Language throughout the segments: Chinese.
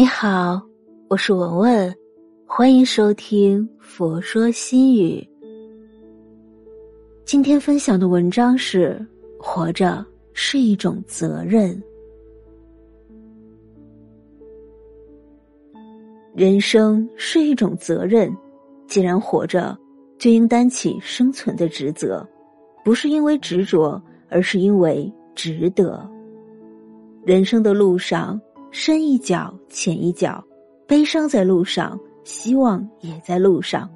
你好，我是文文，欢迎收听《佛说心语》。今天分享的文章是：活着是一种责任。人生是一种责任，既然活着，就应担起生存的职责，不是因为执着，而是因为值得。人生的路上，深一脚浅一脚，悲伤在路上，希望也在路上，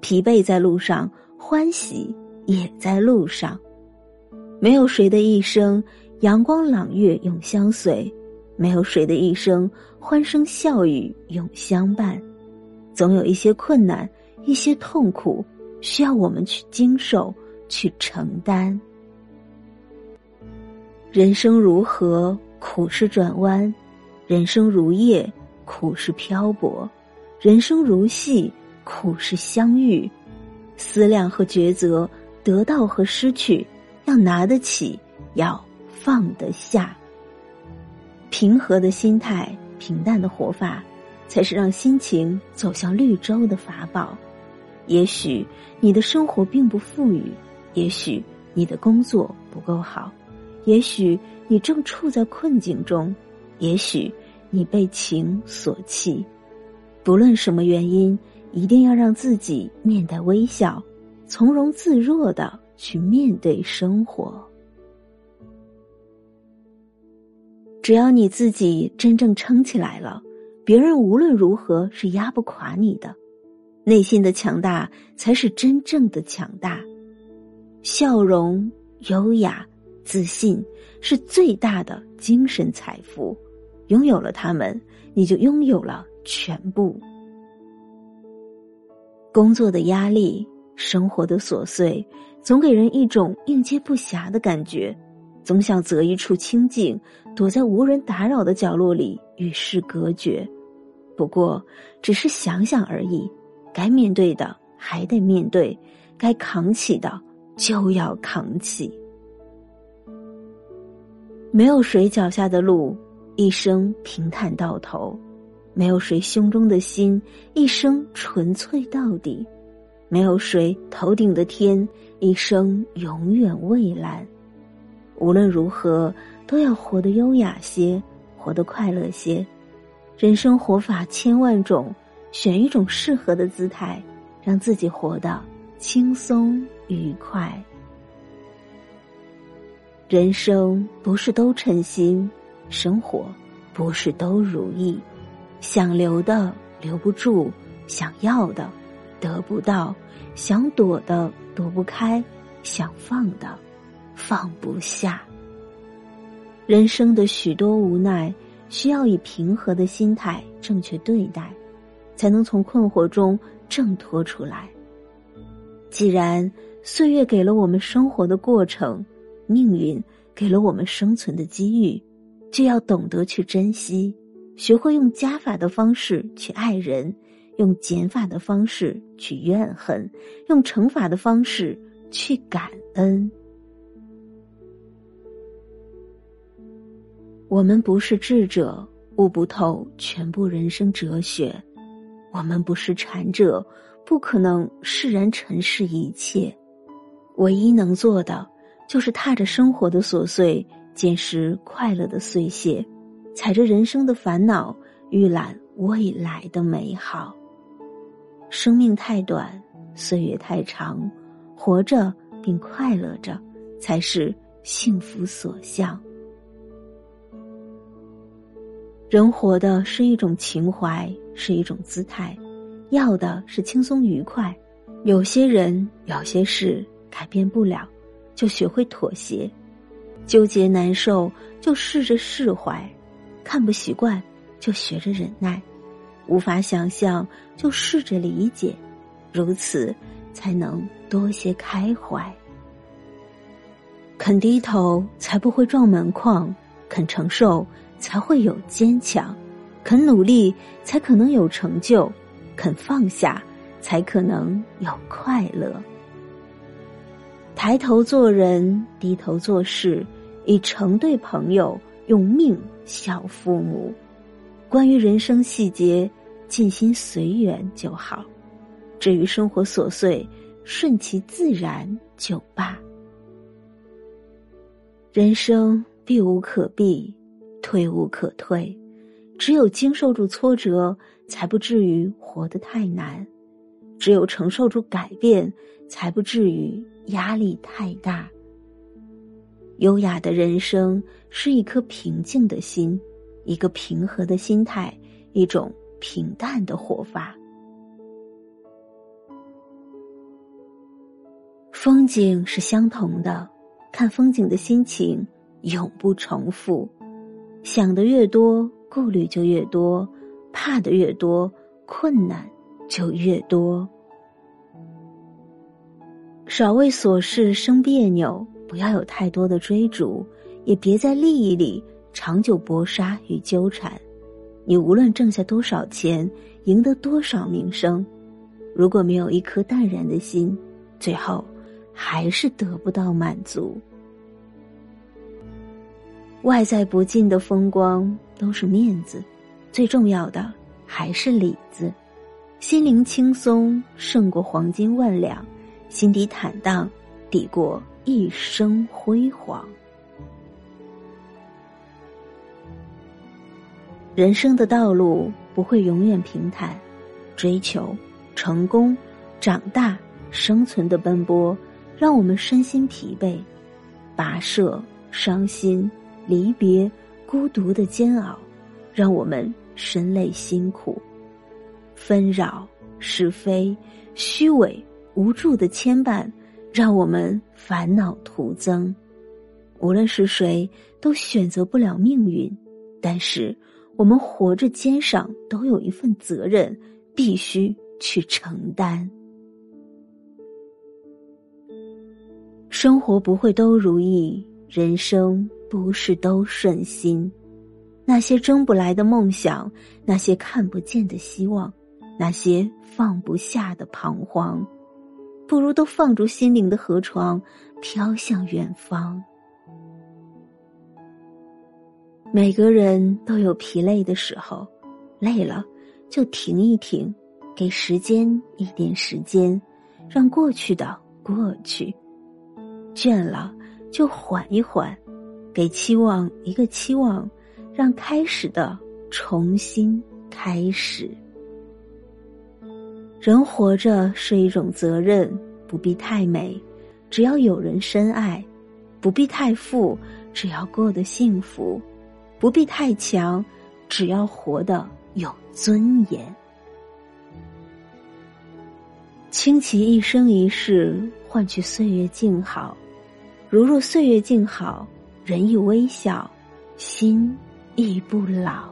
疲惫在路上，欢喜也在路上。没有谁的一生阳光朗月永相随，没有谁的一生欢声笑语永相伴。总有一些困难，一些痛苦，需要我们去经受，去承担。人生如何？苦是转弯，人生如夜；苦是漂泊，人生如戏；苦是相遇。思量和抉择，得到和失去，要拿得起，要放得下。平和的心态，平淡的活法，才是让心情走向绿洲的法宝。也许你的生活并不富裕，也许你的工作不够好。也许你正处在困境中，也许你被情所弃，不论什么原因，一定要让自己面带微笑，从容自若的去面对生活。只要你自己真正撑起来了，别人无论如何是压不垮你的。内心的强大才是真正的强大，笑容优雅。自信是最大的精神财富，拥有了他们，你就拥有了全部。工作的压力，生活的琐碎，总给人一种应接不暇的感觉，总想择一处清静，躲在无人打扰的角落里与世隔绝。不过，只是想想而已，该面对的还得面对，该扛起的就要扛起。没有谁脚下的路一生平坦到头，没有谁胸中的心一生纯粹到底，没有谁头顶的天一生永远蔚蓝。无论如何，都要活得优雅些，活得快乐些。人生活法千万种，选一种适合的姿态，让自己活得轻松愉快。人生不是都称心，生活不是都如意。想留的留不住，想要的得不到，想躲的躲不开，想放的放不下。人生的许多无奈，需要以平和的心态正确对待，才能从困惑中挣脱出来。既然岁月给了我们生活的过程。命运给了我们生存的机遇，就要懂得去珍惜，学会用加法的方式去爱人，用减法的方式去怨恨，用乘法的方式去感恩。我们不是智者，悟不透全部人生哲学；我们不是禅者，不可能释然尘世一切。唯一能做的。就是踏着生活的琐碎，捡拾快乐的碎屑，踩着人生的烦恼，预览未来的美好。生命太短，岁月太长，活着并快乐着，才是幸福所向。人活的是一种情怀，是一种姿态，要的是轻松愉快。有些人，有些事，改变不了。就学会妥协，纠结难受就试着释怀，看不习惯就学着忍耐，无法想象就试着理解，如此才能多些开怀。肯低头才不会撞门框，肯承受才会有坚强，肯努力才可能有成就，肯放下才可能有快乐。抬头做人，低头做事，以诚对朋友，用命孝父母。关于人生细节，尽心随缘就好；至于生活琐碎，顺其自然就罢。人生避无可避，退无可退，只有经受住挫折，才不至于活得太难；只有承受住改变，才不至于压力太大。优雅的人生是一颗平静的心，一个平和的心态，一种平淡的活法。风景是相同的，看风景的心情永不重复。想的越多，顾虑就越多；怕的越多，困难就越多。少为琐事生别扭。不要有太多的追逐，也别在利益里长久搏杀与纠缠。你无论挣下多少钱，赢得多少名声，如果没有一颗淡然的心，最后还是得不到满足。外在不尽的风光都是面子，最重要的还是里子。心灵轻松胜过黄金万两，心底坦荡抵过。一生辉煌。人生的道路不会永远平坦，追求、成功、长大、生存的奔波，让我们身心疲惫；跋涉、伤心、离别、孤独的煎熬，让我们身累辛苦；纷扰、是非、虚伪、无助的牵绊。让我们烦恼徒增，无论是谁都选择不了命运，但是我们活着肩上都有一份责任，必须去承担。生活不会都如意，人生不是都顺心，那些争不来的梦想，那些看不见的希望，那些放不下的彷徨。不如都放逐心灵的河床，飘向远方。每个人都有疲累的时候，累了就停一停，给时间一点时间，让过去的过去；倦了就缓一缓，给期望一个期望，让开始的重新开始。人活着是一种责任，不必太美，只要有人深爱；不必太富，只要过得幸福；不必太强，只要活得有尊严。倾其一生一世，换取岁月静好。如若岁月静好，人亦微笑，心亦不老。